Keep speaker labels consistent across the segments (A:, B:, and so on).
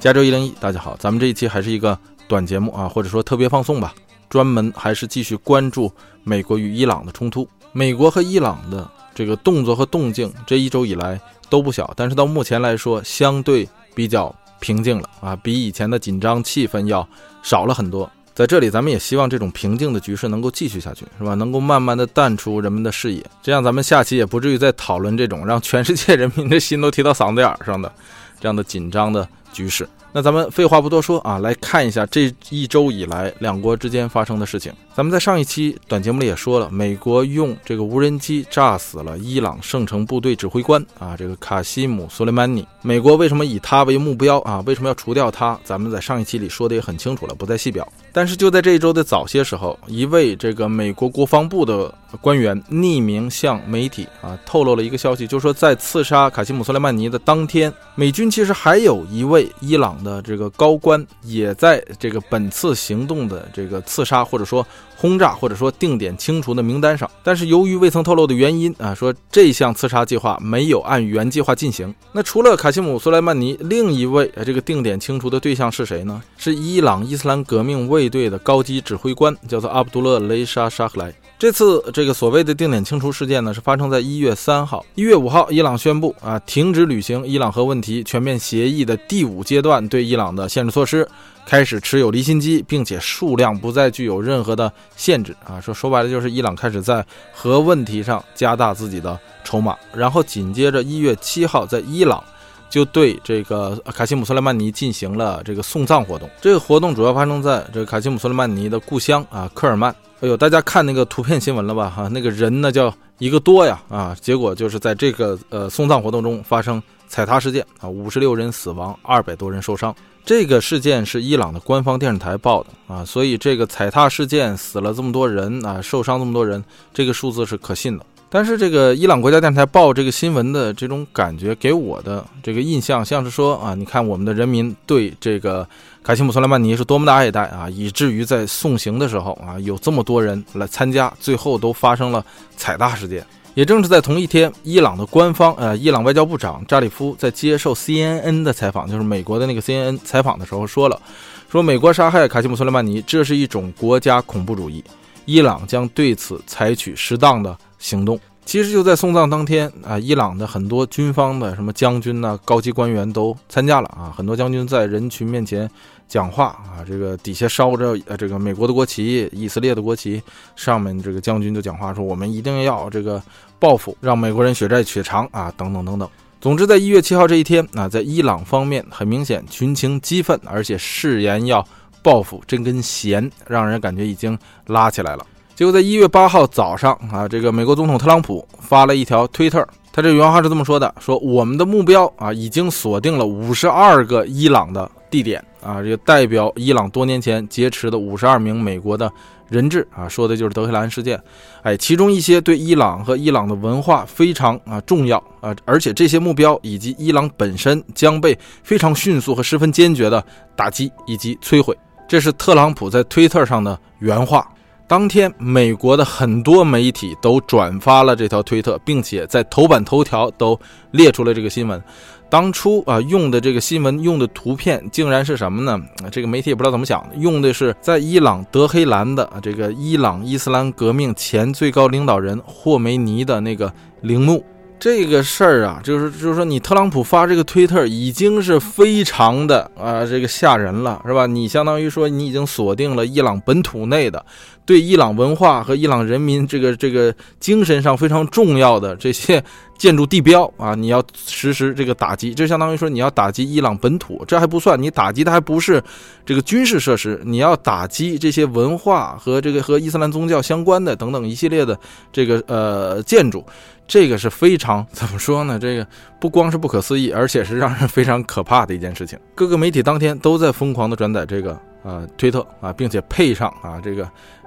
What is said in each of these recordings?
A: 加州一零一，大家好，咱们这一期还是一个短节目啊，或者说特别放送吧，专门还是继续关注美国与伊朗的冲突。美国和伊朗的这个动作和动静，这一周以来都不小，但是到目前来说，相对比较平静了啊，比以前的紧张气氛要少了很多。在这里，咱们也希望这种平静的局势能够继续下去，是吧？能够慢慢的淡出人们的视野，这样咱们下期也不至于再讨论这种让全世界人民的心都提到嗓子眼上的这样的紧张的。局势，那咱们废话不多说啊，来看一下这一周以来两国之间发生的事情。咱们在上一期短节目里也说了，美国用这个无人机炸死了伊朗圣城部队指挥官啊，这个卡西姆·苏莱曼尼。美国为什么以他为目标啊？为什么要除掉他？咱们在上一期里说的也很清楚了，不再细表。但是就在这一周的早些时候，一位这个美国国防部的官员匿名向媒体啊透露了一个消息，就是说在刺杀卡西姆·苏莱曼尼的当天，美军其实还有一位。伊朗的这个高官也在这个本次行动的这个刺杀或者说轰炸或者说定点清除的名单上，但是由于未曾透露的原因啊，说这项刺杀计划没有按原计划进行。那除了卡西姆·苏莱曼尼，另一位这个定点清除的对象是谁呢？是伊朗伊斯兰革命卫队的高级指挥官，叫做阿卜杜勒·雷沙·沙赫莱。这次这个所谓的定点清除事件呢，是发生在一月三号。一月五号，伊朗宣布啊，停止履行伊朗核问题全面协议的第五阶段对伊朗的限制措施，开始持有离心机，并且数量不再具有任何的限制啊。说说白了，就是伊朗开始在核问题上加大自己的筹码。然后紧接着一月七号，在伊朗就对这个卡西姆·苏莱曼尼进行了这个送葬活动。这个活动主要发生在这个卡西姆·苏莱曼尼的故乡啊，科尔曼。哎呦，大家看那个图片新闻了吧？哈，那个人呢叫一个多呀啊！结果就是在这个呃送葬活动中发生踩踏事件啊，五十六人死亡，二百多人受伤。这个事件是伊朗的官方电视台报的啊，所以这个踩踏事件死了这么多人啊，受伤这么多人，这个数字是可信的。但是这个伊朗国家电视台报这个新闻的这种感觉，给我的这个印象像是说啊，你看我们的人民对这个。卡西姆·苏莱曼尼是多么的爱戴啊，以至于在送行的时候啊，有这么多人来参加，最后都发生了踩踏事件。也正是在同一天，伊朗的官方呃，伊朗外交部长扎里夫在接受 CNN 的采访，就是美国的那个 CNN 采访的时候说了，说美国杀害卡西姆·苏莱曼尼，这是一种国家恐怖主义，伊朗将对此采取适当的行动。其实就在送葬当天啊，伊朗的很多军方的什么将军呐、高级官员都参加了啊。很多将军在人群面前讲话啊，这个底下烧着呃这个美国的国旗、以色列的国旗，上面这个将军就讲话说：“我们一定要这个报复，让美国人血债血偿啊，等等等等。”总之，在一月七号这一天啊，在伊朗方面很明显群情激愤，而且誓言要报复，这根弦让人感觉已经拉起来了。结果在一月八号早上啊，这个美国总统特朗普发了一条推特，他这原话是这么说的：说我们的目标啊，已经锁定了五十二个伊朗的地点啊，这个代表伊朗多年前劫持的五十二名美国的人质啊，说的就是德黑兰事件。哎，其中一些对伊朗和伊朗的文化非常啊重要啊，而且这些目标以及伊朗本身将被非常迅速和十分坚决的打击以及摧毁。这是特朗普在推特上的原话。当天，美国的很多媒体都转发了这条推特，并且在头版头条都列出了这个新闻。当初啊，用的这个新闻用的图片竟然是什么呢？这个媒体也不知道怎么想的，用的是在伊朗德黑兰的这个伊朗伊斯兰革命前最高领导人霍梅尼的那个陵墓。这个事儿啊，就是就是说，你特朗普发这个推特已经是非常的啊，这个吓人了，是吧？你相当于说，你已经锁定了伊朗本土内的，对伊朗文化和伊朗人民这个这个精神上非常重要的这些建筑地标啊，你要实施这个打击，这相当于说你要打击伊朗本土，这还不算，你打击的还不是这个军事设施，你要打击这些文化和这个和伊斯兰宗教相关的等等一系列的这个呃建筑。这个是非常怎么说呢？这个不光是不可思议，而且是让人非常可怕的一件事情。各个媒体当天都在疯狂的转载这个呃推特啊，并且配上啊这个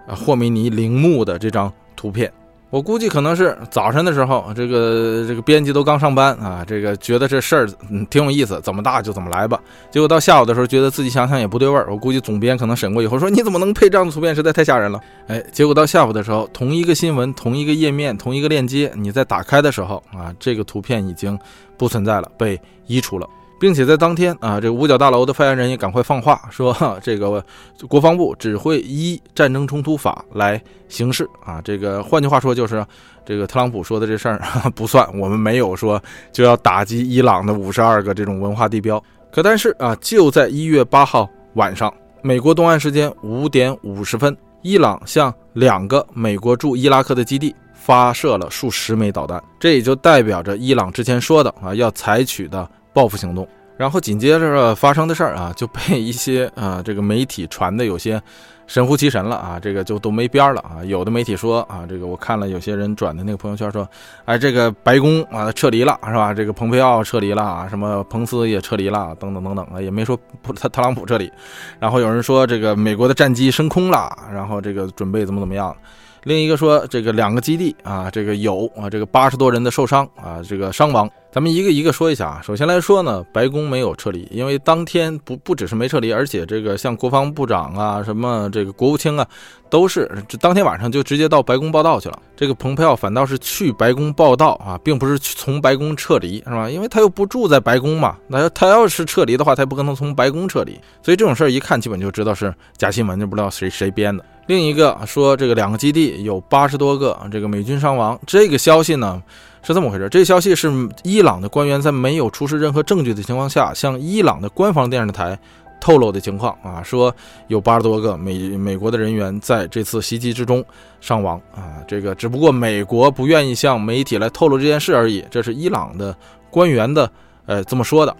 A: 啊霍梅尼陵墓的这张图片。我估计可能是早晨的时候，这个这个编辑都刚上班啊，这个觉得这事儿嗯挺有意思，怎么大就怎么来吧。结果到下午的时候，觉得自己想想也不对味儿。我估计总编可能审过以后说：“你怎么能配这样的图片？实在太吓人了。”哎，结果到下午的时候，同一个新闻、同一个页面、同一个链接，你在打开的时候啊，这个图片已经不存在了，被移除了。并且在当天啊，这个五角大楼的发言人也赶快放话说，这个国防部只会依战争冲突法来行事啊。这个换句话说就是，这个特朗普说的这事儿不算，我们没有说就要打击伊朗的五十二个这种文化地标。可但是啊，就在一月八号晚上，美国东岸时间五点五十分，伊朗向两个美国驻伊拉克的基地发射了数十枚导弹，这也就代表着伊朗之前说的啊要采取的。报复行动，然后紧接着发生的事儿啊，就被一些啊这个媒体传的有些神乎其神了啊，这个就都没边儿了啊。有的媒体说啊，这个我看了有些人转的那个朋友圈说，哎，这个白宫啊撤离了是吧？这个蓬佩奥撤离了啊，什么彭斯也撤离了，等等等等啊，也没说特特朗普撤离。然后有人说这个美国的战机升空了，然后这个准备怎么怎么样。另一个说，这个两个基地啊，这个有啊，这个八十多人的受伤啊，这个伤亡，咱们一个一个说一下啊。首先来说呢，白宫没有撤离，因为当天不不只是没撤离，而且这个像国防部长啊，什么这个国务卿啊，都是当天晚上就直接到白宫报道去了。这个蓬佩奥反倒是去白宫报道啊，并不是从白宫撤离，是吧？因为他又不住在白宫嘛，那他要是撤离的话，他也不可能从白宫撤离，所以这种事儿一看基本就知道是假新闻，就不知道谁谁编的。另一个说，这个两个基地有八十多个这个美军伤亡，这个消息呢是这么回事？这个消息是伊朗的官员在没有出示任何证据的情况下，向伊朗的官方电视台透露的情况啊，说有八十多个美美国的人员在这次袭击之中伤亡啊，这个只不过美国不愿意向媒体来透露这件事而已，这是伊朗的官员的呃这么说的，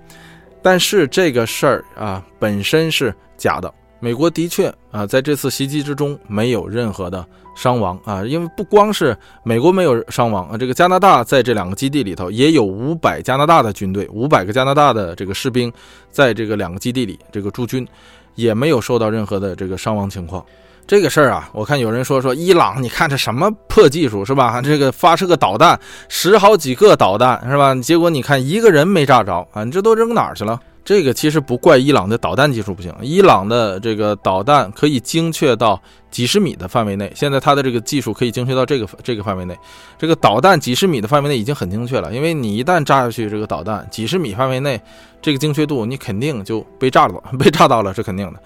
A: 但是这个事儿啊本身是假的。美国的确啊，在这次袭击之中没有任何的伤亡啊，因为不光是美国没有伤亡啊，这个加拿大在这两个基地里头也有五百加拿大的军队，五百个加拿大的这个士兵在这个两个基地里这个驻军，也没有受到任何的这个伤亡情况。这个事儿啊，我看有人说说伊朗，你看这什么破技术是吧？这个发射个导弹，十好几个导弹是吧？结果你看一个人没炸着啊，你这都扔哪儿去了？这个其实不怪伊朗的导弹技术不行，伊朗的这个导弹可以精确到几十米的范围内。现在它的这个技术可以精确到这个这个范围内，这个导弹几十米的范围内已经很精确了。因为你一旦炸下去，这个导弹几十米范围内，这个精确度你肯定就被炸了，被炸到了是肯定的。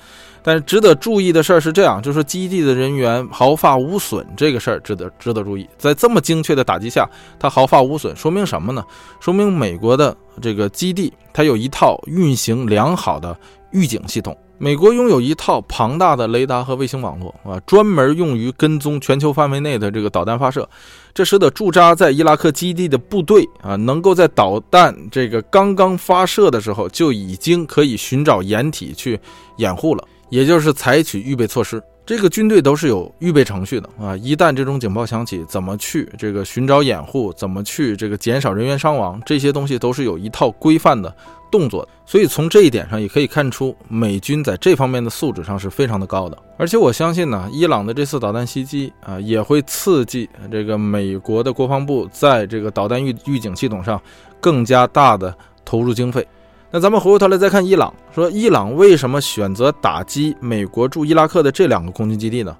A: 但是值得注意的事儿是这样，就是基地的人员毫发无损，这个事儿值得值得注意。在这么精确的打击下，他毫发无损，说明什么呢？说明美国的这个基地它有一套运行良好的预警系统。美国拥有一套庞大的雷达和卫星网络啊，专门用于跟踪全球范围内的这个导弹发射。这使得驻扎在伊拉克基地的部队啊，能够在导弹这个刚刚发射的时候就已经可以寻找掩体去掩护了。也就是采取预备措施，这个军队都是有预备程序的啊！一旦这种警报响起，怎么去这个寻找掩护，怎么去这个减少人员伤亡，这些东西都是有一套规范的动作的。所以从这一点上也可以看出，美军在这方面的素质上是非常的高的。而且我相信呢，伊朗的这次导弹袭击啊，也会刺激这个美国的国防部在这个导弹预预警系统上更加大的投入经费。那咱们回过头来再看伊朗，说伊朗为什么选择打击美国驻伊拉克的这两个空军基地呢？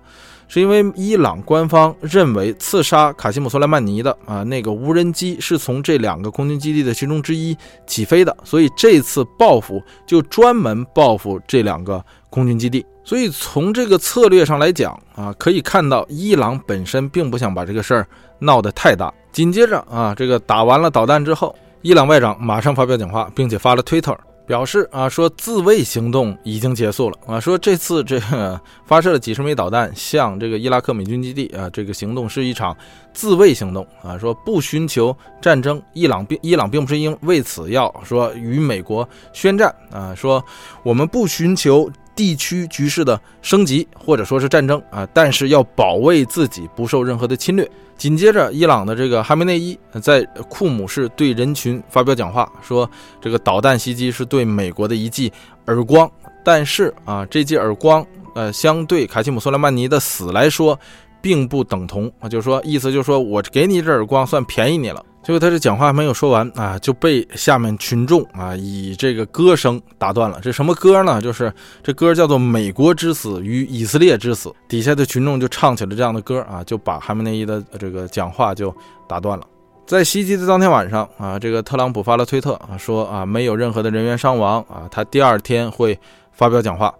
A: 是因为伊朗官方认为刺杀卡西姆·苏莱曼尼的啊那个无人机是从这两个空军基地的其中之一起飞的，所以这次报复就专门报复这两个空军基地。所以从这个策略上来讲啊，可以看到伊朗本身并不想把这个事儿闹得太大。紧接着啊，这个打完了导弹之后。伊朗外长马上发表讲话，并且发了推特，表示啊，说自卫行动已经结束了。啊，说这次这个发射了几十枚导弹向这个伊拉克美军基地啊，这个行动是一场自卫行动啊，说不寻求战争，伊朗并伊朗并不是因为此要说与美国宣战啊，说我们不寻求地区局势的升级或者说是战争啊，但是要保卫自己不受任何的侵略。紧接着，伊朗的这个哈梅内伊在库姆市对人群发表讲话，说这个导弹袭击是对美国的一记耳光，但是啊，这记耳光，呃，相对卡西姆·苏莱曼尼的死来说，并不等同啊，就是说，意思就是说我给你这耳光，算便宜你了。结果他这讲话没有说完啊，就被下面群众啊以这个歌声打断了。这什么歌呢？就是这歌叫做《美国之死与以色列之死》。底下的群众就唱起了这样的歌啊，就把哈梅内伊的这个讲话就打断了。在袭击的当天晚上啊，这个特朗普发了推特啊，说啊没有任何的人员伤亡啊，他第二天会发表讲话，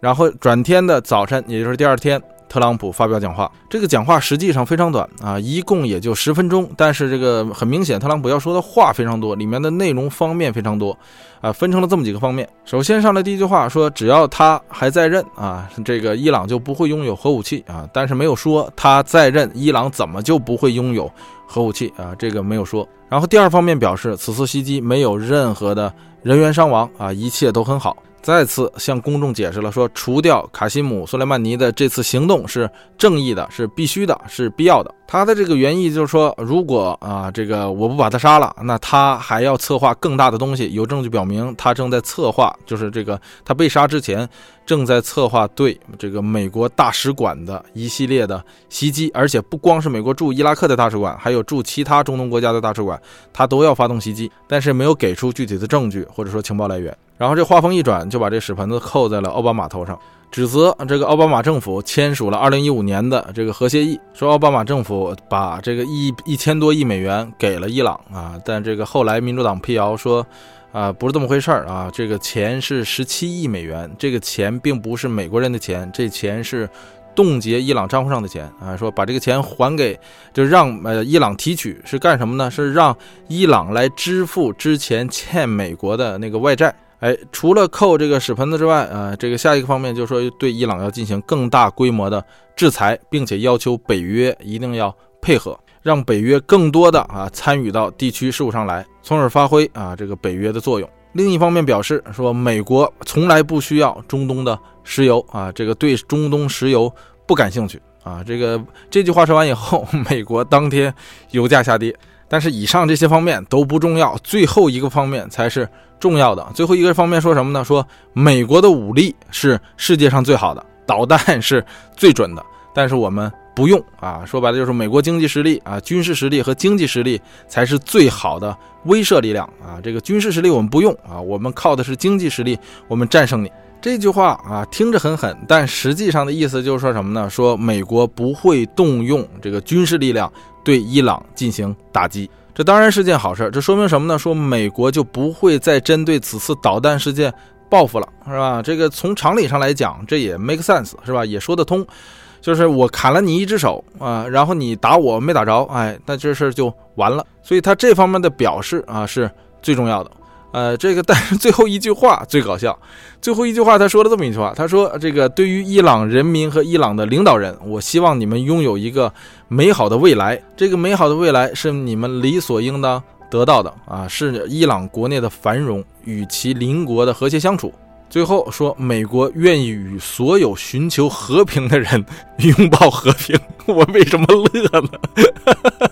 A: 然后转天的早晨，也就是第二天。特朗普发表讲话，这个讲话实际上非常短啊，一共也就十分钟。但是这个很明显，特朗普要说的话非常多，里面的内容方面非常多，啊，分成了这么几个方面。首先上来第一句话说，只要他还在任啊，这个伊朗就不会拥有核武器啊。但是没有说他在任，伊朗怎么就不会拥有核武器啊？这个没有说。然后第二方面表示，此次袭击没有任何的人员伤亡啊，一切都很好。再次向公众解释了，说除掉卡西姆·苏莱曼尼的这次行动是正义的，是必须的，是必要的。他的这个原意就是说，如果啊，这个我不把他杀了，那他还要策划更大的东西。有证据表明，他正在策划，就是这个他被杀之前正在策划对这个美国大使馆的一系列的袭击，而且不光是美国驻伊拉克的大使馆，还有驻其他中东国家的大使馆，他都要发动袭击，但是没有给出具体的证据或者说情报来源。然后这话锋一转，就把这屎盆子扣在了奥巴马头上，指责这个奥巴马政府签署了2015年的这个核协议，说奥巴马政府把这个一一千多亿美元给了伊朗啊，但这个后来民主党辟谣说，啊不是这么回事儿啊，这个钱是十七亿美元，这个钱并不是美国人的钱，这钱是冻结伊朗账户上的钱啊，说把这个钱还给，就让呃伊朗提取是干什么呢？是让伊朗来支付之前欠美国的那个外债。哎，除了扣这个屎盆子之外，啊，这个下一个方面就是说对伊朗要进行更大规模的制裁，并且要求北约一定要配合，让北约更多的啊参与到地区事务上来，从而发挥啊这个北约的作用。另一方面表示说，美国从来不需要中东的石油啊，这个对中东石油不感兴趣啊。这个这句话说完以后，美国当天油价下跌。但是以上这些方面都不重要，最后一个方面才是重要的。最后一个方面说什么呢？说美国的武力是世界上最好的，导弹是最准的，但是我们不用啊。说白了就是美国经济实力啊，军事实力和经济实力才是最好的威慑力量啊。这个军事实力我们不用啊，我们靠的是经济实力，我们战胜你。这句话啊，听着很狠，但实际上的意思就是说什么呢？说美国不会动用这个军事力量。对伊朗进行打击，这当然是件好事。这说明什么呢？说美国就不会再针对此次导弹事件报复了，是吧？这个从常理上来讲，这也 make sense，是吧？也说得通。就是我砍了你一只手啊，然后你打我没打着，哎，那这事儿就完了。所以他这方面的表示啊，是最重要的。呃，这个 但是最后一句话最搞笑，最后一句话他说了这么一句话，他说：“这个对于伊朗人民和伊朗的领导人，我希望你们拥有一个美好的未来。这个美好的未来是你们理所应当得到的啊，是伊朗国内的繁荣与其邻国的和谐相处。”最后说，美国愿意与所有寻求和平的人拥抱和平。我为什么乐呢？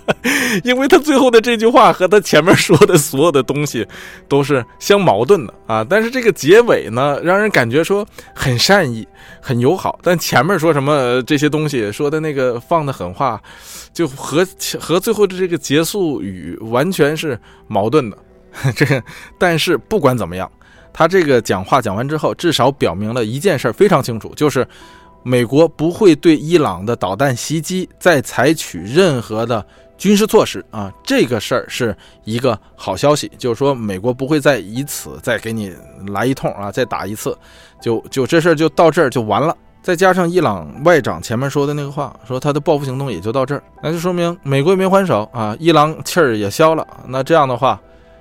A: 因为他最后的这句话和他前面说的所有的东西都是相矛盾的啊。但是这个结尾呢，让人感觉说很善意、很友好。但前面说什么这些东西说的那个放的狠话，就和和最后的这个结束语完全是矛盾的。这，但是不管怎么样。他这个讲话讲完之后，至少表明了一件事非常清楚，就是美国不会对伊朗的导弹袭击再采取任何的军事措施啊。这个事儿是一个好消息，就是说美国不会再以此再给你来一通啊，再打一次，就就这事儿就到这儿就完了。再加上伊朗外长前面说的那个话，说他的报复行动也就到这儿，那就说明美国没还手啊，伊朗气儿也消了。那这样的话，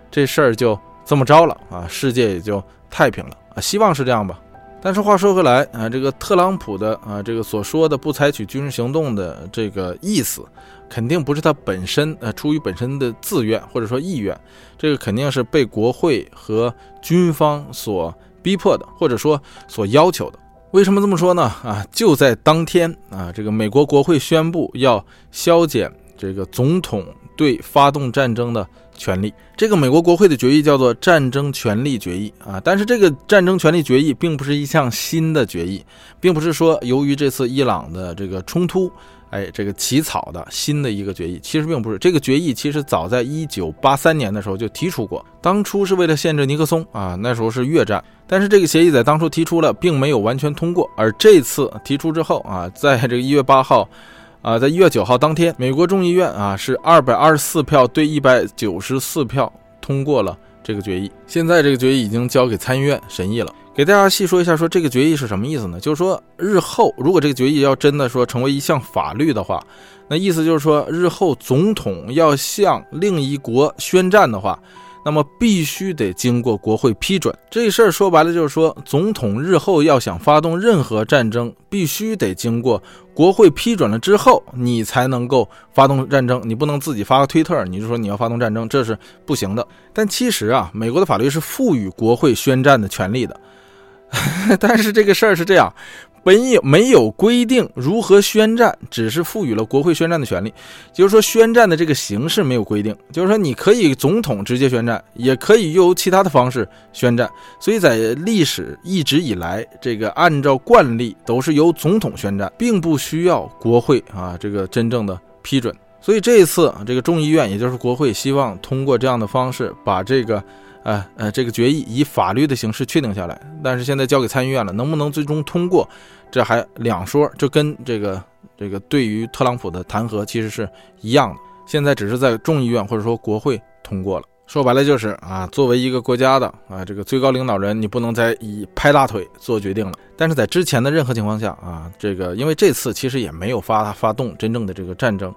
A: 这事儿就。这么着了啊，世界也就太平了啊，希望是这样吧。但是话说回来啊，这个特朗普的啊，这个所说的不采取军事行动的这个意思，肯定不是他本身呃出于本身的自愿或者说意愿，这个肯定是被国会和军方所逼迫的，或者说所要求的。为什么这么说呢？啊，就在当天啊，这个美国国会宣布要削减这个总统对发动战争的。权利，这个美国国会的决议叫做战争权利决议啊，但是这个战争权利决议并不是一项新的决议，并不是说由于这次伊朗的这个冲突，哎，这个起草的新的一个决议，其实并不是这个决议，其实早在一九八三年的时候就提出过，当初是为了限制尼克松啊，那时候是越战，但是这个协议在当初提出了，并没有完全通过，而这次提出之后啊，在这个一月八号。啊，在一月九号当天，美国众议院啊是二百二十四票对一百九十四票通过了这个决议。现在这个决议已经交给参议院审议了。给大家细说一下，说这个决议是什么意思呢？就是说，日后如果这个决议要真的说成为一项法律的话，那意思就是说，日后总统要向另一国宣战的话。那么必须得经过国会批准，这事儿说白了就是说，总统日后要想发动任何战争，必须得经过国会批准了之后，你才能够发动战争。你不能自己发个推特，你就说你要发动战争，这是不行的。但其实啊，美国的法律是赋予国会宣战的权利的，但是这个事儿是这样。本有没有规定如何宣战，只是赋予了国会宣战的权利。就是说，宣战的这个形式没有规定。就是说，你可以总统直接宣战，也可以由其他的方式宣战。所以在历史一直以来，这个按照惯例都是由总统宣战，并不需要国会啊这个真正的批准。所以这一次，这个众议院也就是国会希望通过这样的方式把这个。呃呃，这个决议以法律的形式确定下来，但是现在交给参议院了，能不能最终通过，这还两说。这跟这个这个对于特朗普的弹劾其实是一样的。现在只是在众议院或者说国会通过了。说白了就是啊，作为一个国家的啊这个最高领导人，你不能再以拍大腿做决定了。但是在之前的任何情况下啊，这个因为这次其实也没有发发动真正的这个战争。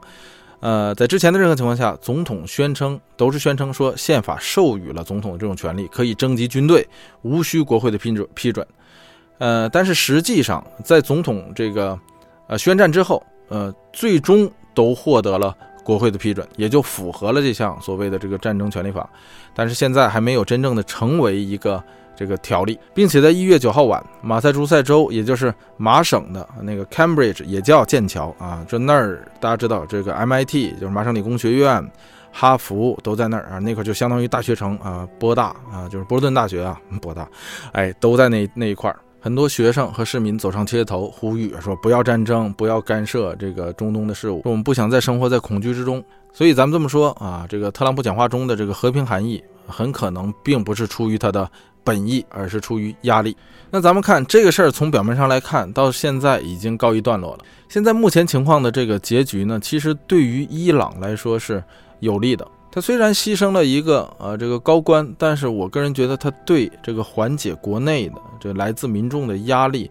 A: 呃，在之前的任何情况下，总统宣称都是宣称说宪法授予了总统这种权利，可以征集军队，无需国会的批准批准。呃，但是实际上，在总统这个呃宣战之后，呃，最终都获得了国会的批准，也就符合了这项所谓的这个战争权利法。但是现在还没有真正的成为一个。这个条例，并且在一月九号晚，马赛诸塞州，也就是麻省的那个 Cambridge，也叫剑桥啊，这那儿大家知道，这个 MIT 就是麻省理工学院，哈佛都在那儿啊，那块就相当于大学城啊，波大啊，就是波士顿大学啊，波大，哎，都在那那一块儿。很多学生和市民走上街头，呼吁说不要战争，不要干涉这个中东的事务，我们不想再生活在恐惧之中。所以咱们这么说啊，这个特朗普讲话中的这个和平含义，很可能并不是出于他的。本意，而是出于压力。那咱们看这个事儿，从表面上来看，到现在已经告一段落了。现在目前情况的这个结局呢，其实对于伊朗来说是有利的。他虽然牺牲了一个呃这个高官，但是我个人觉得他对这个缓解国内的这来自民众的压力，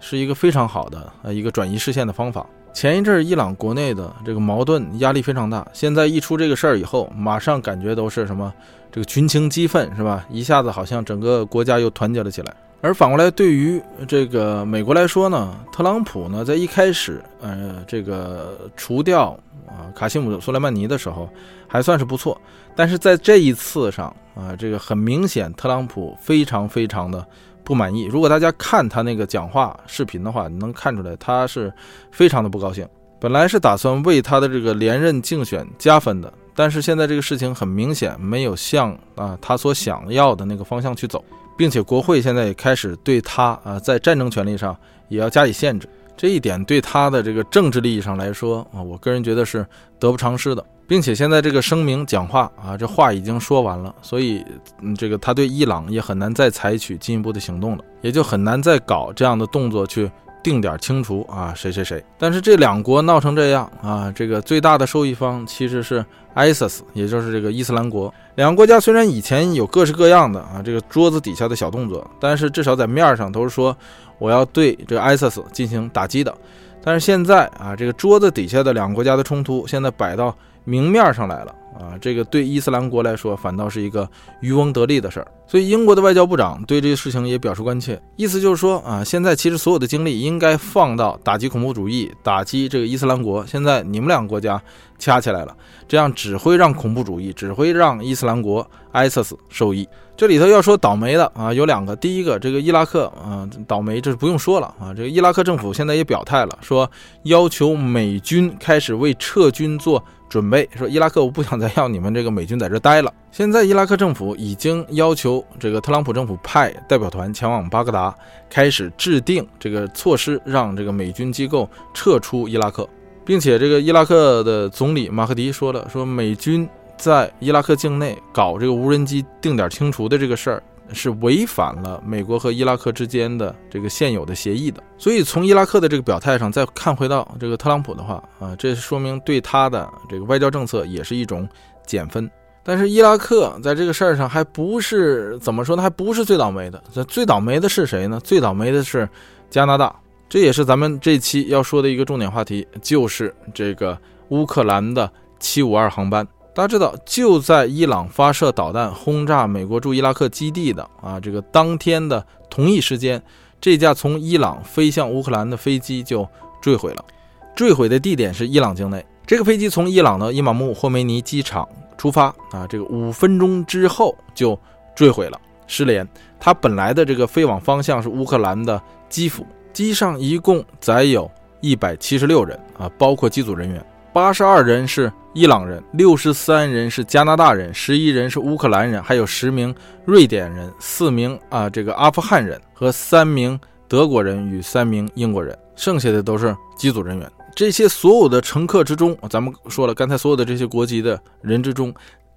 A: 是一个非常好的呃一个转移视线的方法。前一阵伊朗国内的这个矛盾压力非常大，现在一出这个事儿以后，马上感觉都是什么？这个群情激愤是吧？一下子好像整个国家又团结了起来。而反过来，对于这个美国来说呢，特朗普呢在一开始，呃，这个除掉啊卡西姆·苏莱曼尼的时候还算是不错，但是在这一次上啊，这个很明显，特朗普非常非常的不满意。如果大家看他那个讲话视频的话，你能看出来他是非常的不高兴。本来是打算为他的这个连任竞选加分的。但是现在这个事情很明显没有向啊他所想要的那个方向去走，并且国会现在也开始对他啊在战争权利上也要加以限制，这一点对他的这个政治利益上来说啊，我个人觉得是得不偿失的，并且现在这个声明讲话啊这话已经说完了，所以嗯这个他对伊朗也很难再采取进一步的行动了，也就很难再搞这样的动作去。定点清除啊，谁谁谁？但是这两国闹成这样啊，这个最大的受益方其实是 ISIS，也就是这个伊斯兰国。两个国家虽然以前有各式各样的啊这个桌子底下的小动作，但是至少在面上都是说我要对这个 ISIS 进行打击的。但是现在啊，这个桌子底下的两个国家的冲突现在摆到明面上来了。啊，这个对伊斯兰国来说反倒是一个渔翁得利的事儿，所以英国的外交部长对这个事情也表示关切，意思就是说啊，现在其实所有的精力应该放到打击恐怖主义、打击这个伊斯兰国，现在你们两个国家掐起来了，这样只会让恐怖主义，只会让伊斯兰国 ISIS 受益。这里头要说倒霉的啊，有两个，第一个这个伊拉克啊倒霉，这是不用说了啊，这个伊拉克政府现在也表态了，说要求美军开始为撤军做。准备说，伊拉克我不想再要你们这个美军在这待了。现在伊拉克政府已经要求这个特朗普政府派代表团前往巴格达，开始制定这个措施，让这个美军机构撤出伊拉克，并且这个伊拉克的总理马赫迪说了，说美军在伊拉克境内搞这个无人机定点清除的这个事儿是违反了美国和伊拉克之间的这个现有的协议的。所以从伊拉克的这个表态上再看回到这个特朗普的话啊，这说明对他的这个外交政策也是一种减分。但是伊拉克在这个事儿上还不是怎么说呢？还不是最倒霉的。最倒霉的是谁呢？最倒霉的是加拿大。这也是咱们这期要说的一个重点话题，就是这个乌克兰的七五二航班。大家知道，就在伊朗发射导弹轰炸美国驻伊拉克基地的啊这个当天的同一时间，这架从伊朗飞向乌克兰的飞机就坠毁了。坠毁的地点是伊朗境内。这个飞机从伊朗的伊玛目霍梅尼机场。出发啊！这个五分钟之后就坠毁了，失联。它本来的这个飞往方向是乌克兰的基辅，机上一共载有一百七十六人啊，包括机组人员，八十二人是伊朗人，六十三人是加拿大人，十一人是乌克兰人，还有十名瑞典人，四名啊这个阿富汗人和三名德国人与三名英国人，剩下的都是机组人员。这些所有的乘客之中，咱们说了，刚才所有的这些国籍的人之中，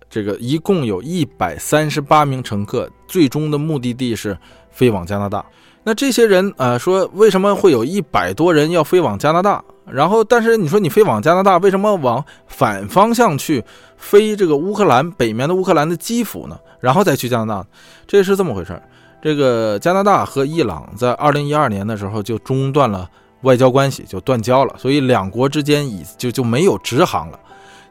A: 这个一共有一百三十八名乘客，最终的目的地是飞往加拿大。那这些人啊，说为什么会有一百多人要飞往加拿大？然后，但是你说你飞往加拿大，为什么往反方向去飞这个乌克兰北面的乌克兰的基辅呢？然后再去加拿大？这是这么回事这个加拿大和伊朗在二零一二年的时候就中断了。外交关系就断交了，所以两国之间已就就没有直航了。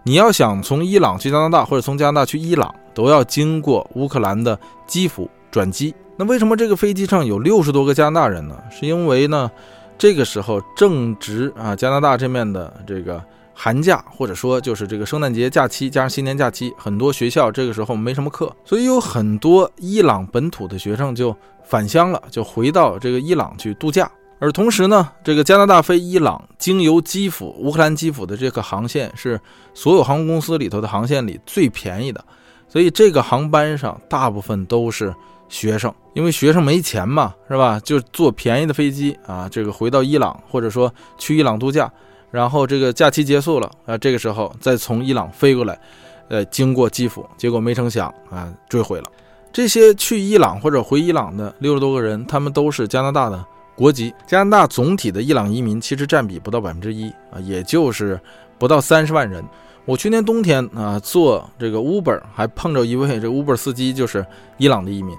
A: 你要想从伊朗去加拿大，或者从加拿大去伊朗，都要经过乌克兰的基辅转机。那为什么这个飞机上有六十多个加拿大人呢？是因为呢，这个时候正值啊加拿大这面的这个寒假，或者说就是这个圣诞节假期加上新年假期，很多学校这个时候没什么课，所以有很多伊朗本土的学生就返乡了，就回到这个伊朗去度假。而同时呢，这个加拿大飞伊朗经由基辅、乌克兰基辅的这个航线是所有航空公司里头的航线里最便宜的，所以这个航班上大部分都是学生，因为学生没钱嘛，是吧？就坐便宜的飞机啊，这个回到伊朗，或者说去伊朗度假，然后这个假期结束了啊，这个时候再从伊朗飞过来，呃，经过基辅，结果没成想啊，坠毁了。这些去伊朗或者回伊朗的六十多个人，他们都是加拿大的。国籍加拿大总体的伊朗移民其实占比不到百分之一啊，也就是不到三十万人。我去年冬天啊，坐这个 Uber 还碰着一位这 Uber 司机，就是伊朗的移民。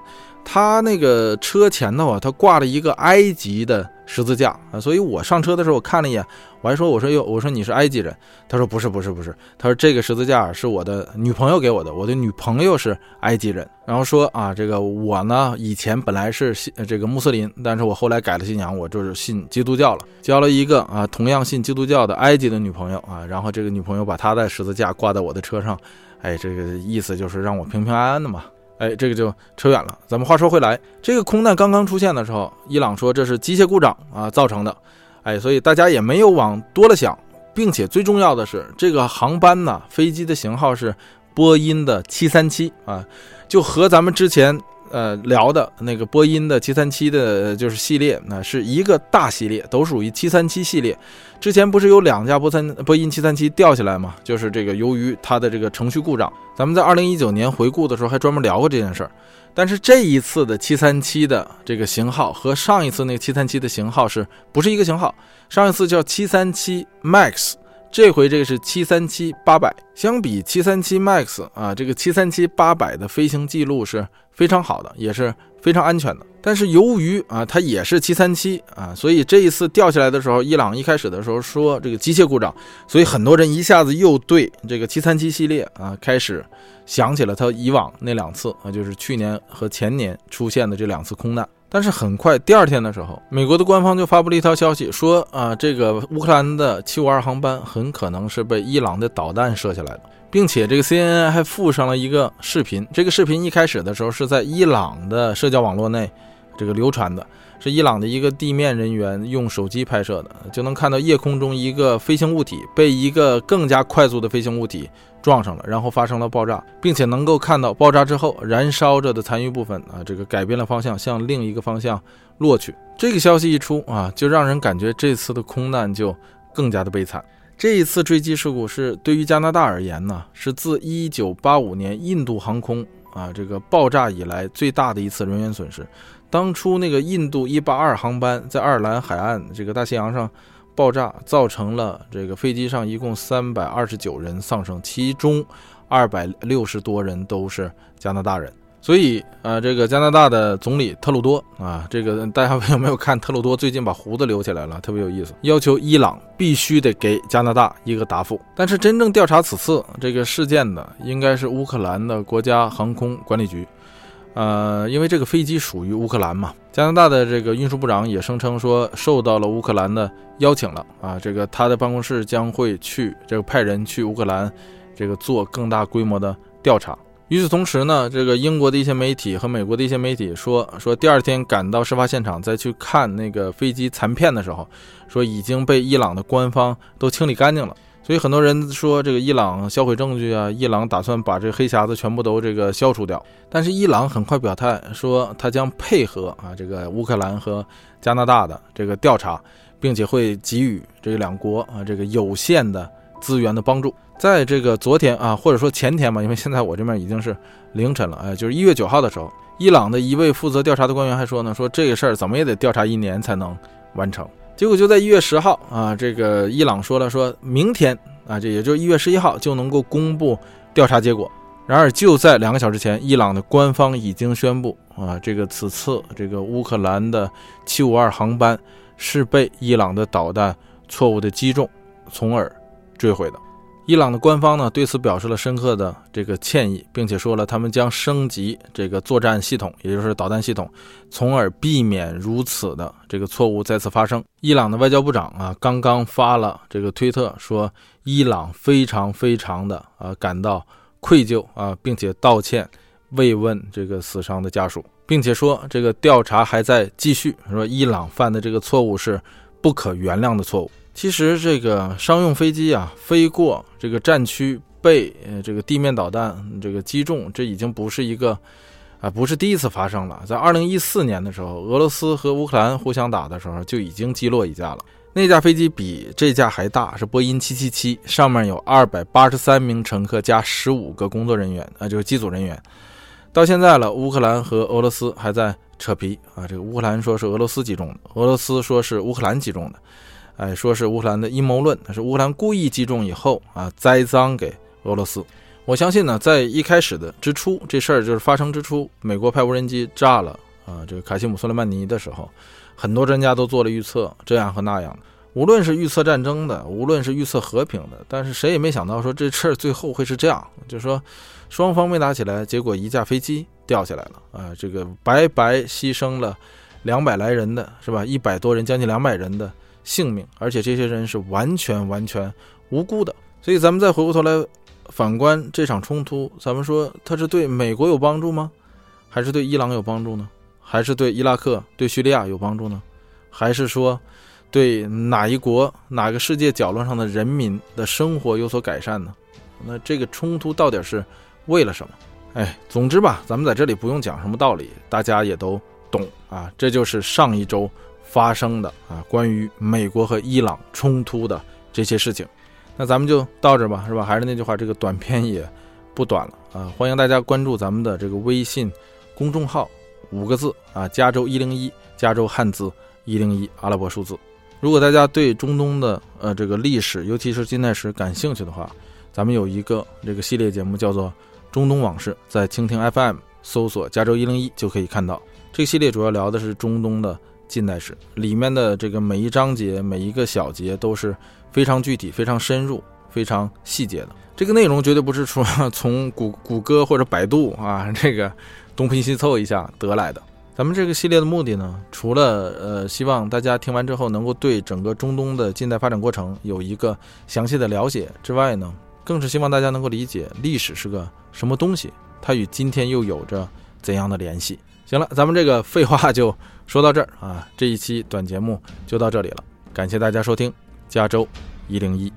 A: 他那个车前头啊，他挂了一个埃及的十字架啊，所以我上车的时候我看了一眼，我还说我说哟，我说你是埃及人，他说不是不是不是，他说这个十字架是我的女朋友给我的，我的女朋友是埃及人，然后说啊这个我呢以前本来是信这个穆斯林，但是我后来改了信仰，我就是信基督教了，交了一个啊同样信基督教的埃及的女朋友啊，然后这个女朋友把她的十字架挂在我的车上，哎这个意思就是让我平平安安的嘛。哎，这个就扯远了。咱们话说回来，这个空难刚刚出现的时候，伊朗说这是机械故障啊造成的。哎，所以大家也没有往多了想，并且最重要的是，这个航班呢，飞机的型号是波音的七三七啊，就和咱们之前。呃，聊的那个波音的七三七的，就是系列，那是一个大系列，都属于七三七系列。之前不是有两架波三波音七三七掉下来吗？就是这个由于它的这个程序故障，咱们在二零一九年回顾的时候还专门聊过这件事儿。但是这一次的七三七的这个型号和上一次那个七三七的型号是不是一个型号？上一次叫七三七 MAX。这回这个是七三七八百，相比七三七 MAX 啊，这个七三七八百的飞行记录是非常好的，也是非常安全的。但是由于啊，它也是七三七啊，所以这一次掉下来的时候，伊朗一开始的时候说这个机械故障，所以很多人一下子又对这个七三七系列啊开始想起了他以往那两次啊，就是去年和前年出现的这两次空难。但是很快，第二天的时候，美国的官方就发布了一条消息，说啊，这个乌克兰的七五二航班很可能是被伊朗的导弹射下来的，并且这个 CNN 还附上了一个视频。这个视频一开始的时候是在伊朗的社交网络内这个流传的。是伊朗的一个地面人员用手机拍摄的，就能看到夜空中一个飞行物体被一个更加快速的飞行物体撞上了，然后发生了爆炸，并且能够看到爆炸之后燃烧着的残余部分啊，这个改变了方向，向另一个方向落去。这个消息一出啊，就让人感觉这次的空难就更加的悲惨。这一次坠机事故是对于加拿大而言呢，是自1985年印度航空啊，这个爆炸以来最大的一次人员损失。当初那个印度一八二航班在爱尔兰海岸这个大西洋上爆炸，造成了这个飞机上一共三百二十九人丧生，其中二百六十多人都是加拿大人。所以，呃，这个加拿大的总理特鲁多啊，这个大家有没有看？特鲁多最近把胡子留起来了，特别有意思，要求伊朗必须得给加拿大一个答复。但是，真正调查此次这个事件的，应该是乌克兰的国家航空管理局。呃，因为这个飞机属于乌克兰嘛，加拿大的这个运输部长也声称说，受到了乌克兰的邀请了啊，这个他的办公室将会去这个派人去乌克兰，这个做更大规模的调查。与此同时呢，这个英国的一些媒体和美国的一些媒体说，说第二天赶到事发现场再去看那个飞机残片的时候，说已经被伊朗的官方都清理干净了。所以很多人说这个伊朗销毁证据啊，伊朗打算把这黑匣子全部都这个消除掉。但是伊朗很快表态说，他将配合啊这个乌克兰和加拿大的这个调查，并且会给予这两国啊这个有限的资源的帮助。在这个昨天啊，或者说前天吧，因为现在我这边已经是凌晨了，哎，就是一月九号的时候，伊朗的一位负责调查的官员还说呢，说这个事儿怎么也得调查一年才能完成。结果就在一月十号啊，这个伊朗说了，说明天啊，这也就是一月十一号就能够公布调查结果。然而就在两个小时前，伊朗的官方已经宣布啊，这个此次这个乌克兰的七五二航班是被伊朗的导弹错误的击中，从而坠毁的。伊朗的官方呢对此表示了深刻的这个歉意，并且说了他们将升级这个作战系统，也就是导弹系统，从而避免如此的这个错误再次发生。伊朗的外交部长啊刚刚发了这个推特说，伊朗非常非常的啊感到愧疚啊，并且道歉，慰问这个死伤的家属，并且说这个调查还在继续，说伊朗犯的这个错误是不可原谅的错误。其实这个商用飞机啊，飞过这个战区被呃这个地面导弹这个击中，这已经不是一个啊不是第一次发生了。在二零一四年的时候，俄罗斯和乌克兰互相打的时候，就已经击落一架了。那架飞机比这架还大，是波音七七七，上面有二百八十三名乘客加十五个工作人员啊，就是机组人员。到现在了，乌克兰和俄罗斯还在扯皮啊。这个乌克兰说是俄罗斯击中的，俄罗斯说是乌克兰击中的。哎，说是乌克兰的阴谋论，是乌克兰故意击中以后啊，栽赃给俄罗斯。我相信呢，在一开始的之初，这事儿就是发生之初，美国派无人机炸了啊，这个卡西姆·苏莱曼尼的时候，很多专家都做了预测，这样和那样的。无论是预测战争的，无论是预测和平的，但是谁也没想到说这事儿最后会是这样，就是说双方没打起来，结果一架飞机掉下来了啊，这个白白牺牲了两百来人的是吧？一百多人，将近两百人的。性命，而且这些人是完全完全无辜的。所以咱们再回过头来反观这场冲突，咱们说它是对美国有帮助吗？还是对伊朗有帮助呢？还是对伊拉克、对叙利亚有帮助呢？还是说对哪一国、哪个世界角落上的人民的生活有所改善呢？那这个冲突到底是为了什么？哎，总之吧，咱们在这里不用讲什么道理，大家也都懂啊。这就是上一周。发生的啊，关于美国和伊朗冲突的这些事情，那咱们就到这吧，是吧？还是那句话，这个短片也不短了啊！欢迎大家关注咱们的这个微信公众号，五个字啊，加州一零一，加州汉字一零一，阿拉伯数字。如果大家对中东的呃这个历史，尤其是近代史感兴趣的话，咱们有一个这个系列节目叫做《中东往事》，在蜻蜓 FM 搜索“加州一零一”就可以看到。这个系列主要聊的是中东的。近代史里面的这个每一章节、每一个小节都是非常具体、非常深入、非常细节的。这个内容绝对不是说 从谷谷歌或者百度啊 这个东拼西凑一下得来的。咱们这个系列的目的呢，除了呃希望大家听完之后能够对整个中东的近代发展过程有一个详细的了解之外呢，更是希望大家能够理解历史是个什么东西，它与今天又有着怎样的联系。行了，咱们这个废话就说到这儿啊，这一期短节目就到这里了，感谢大家收听加州一零一。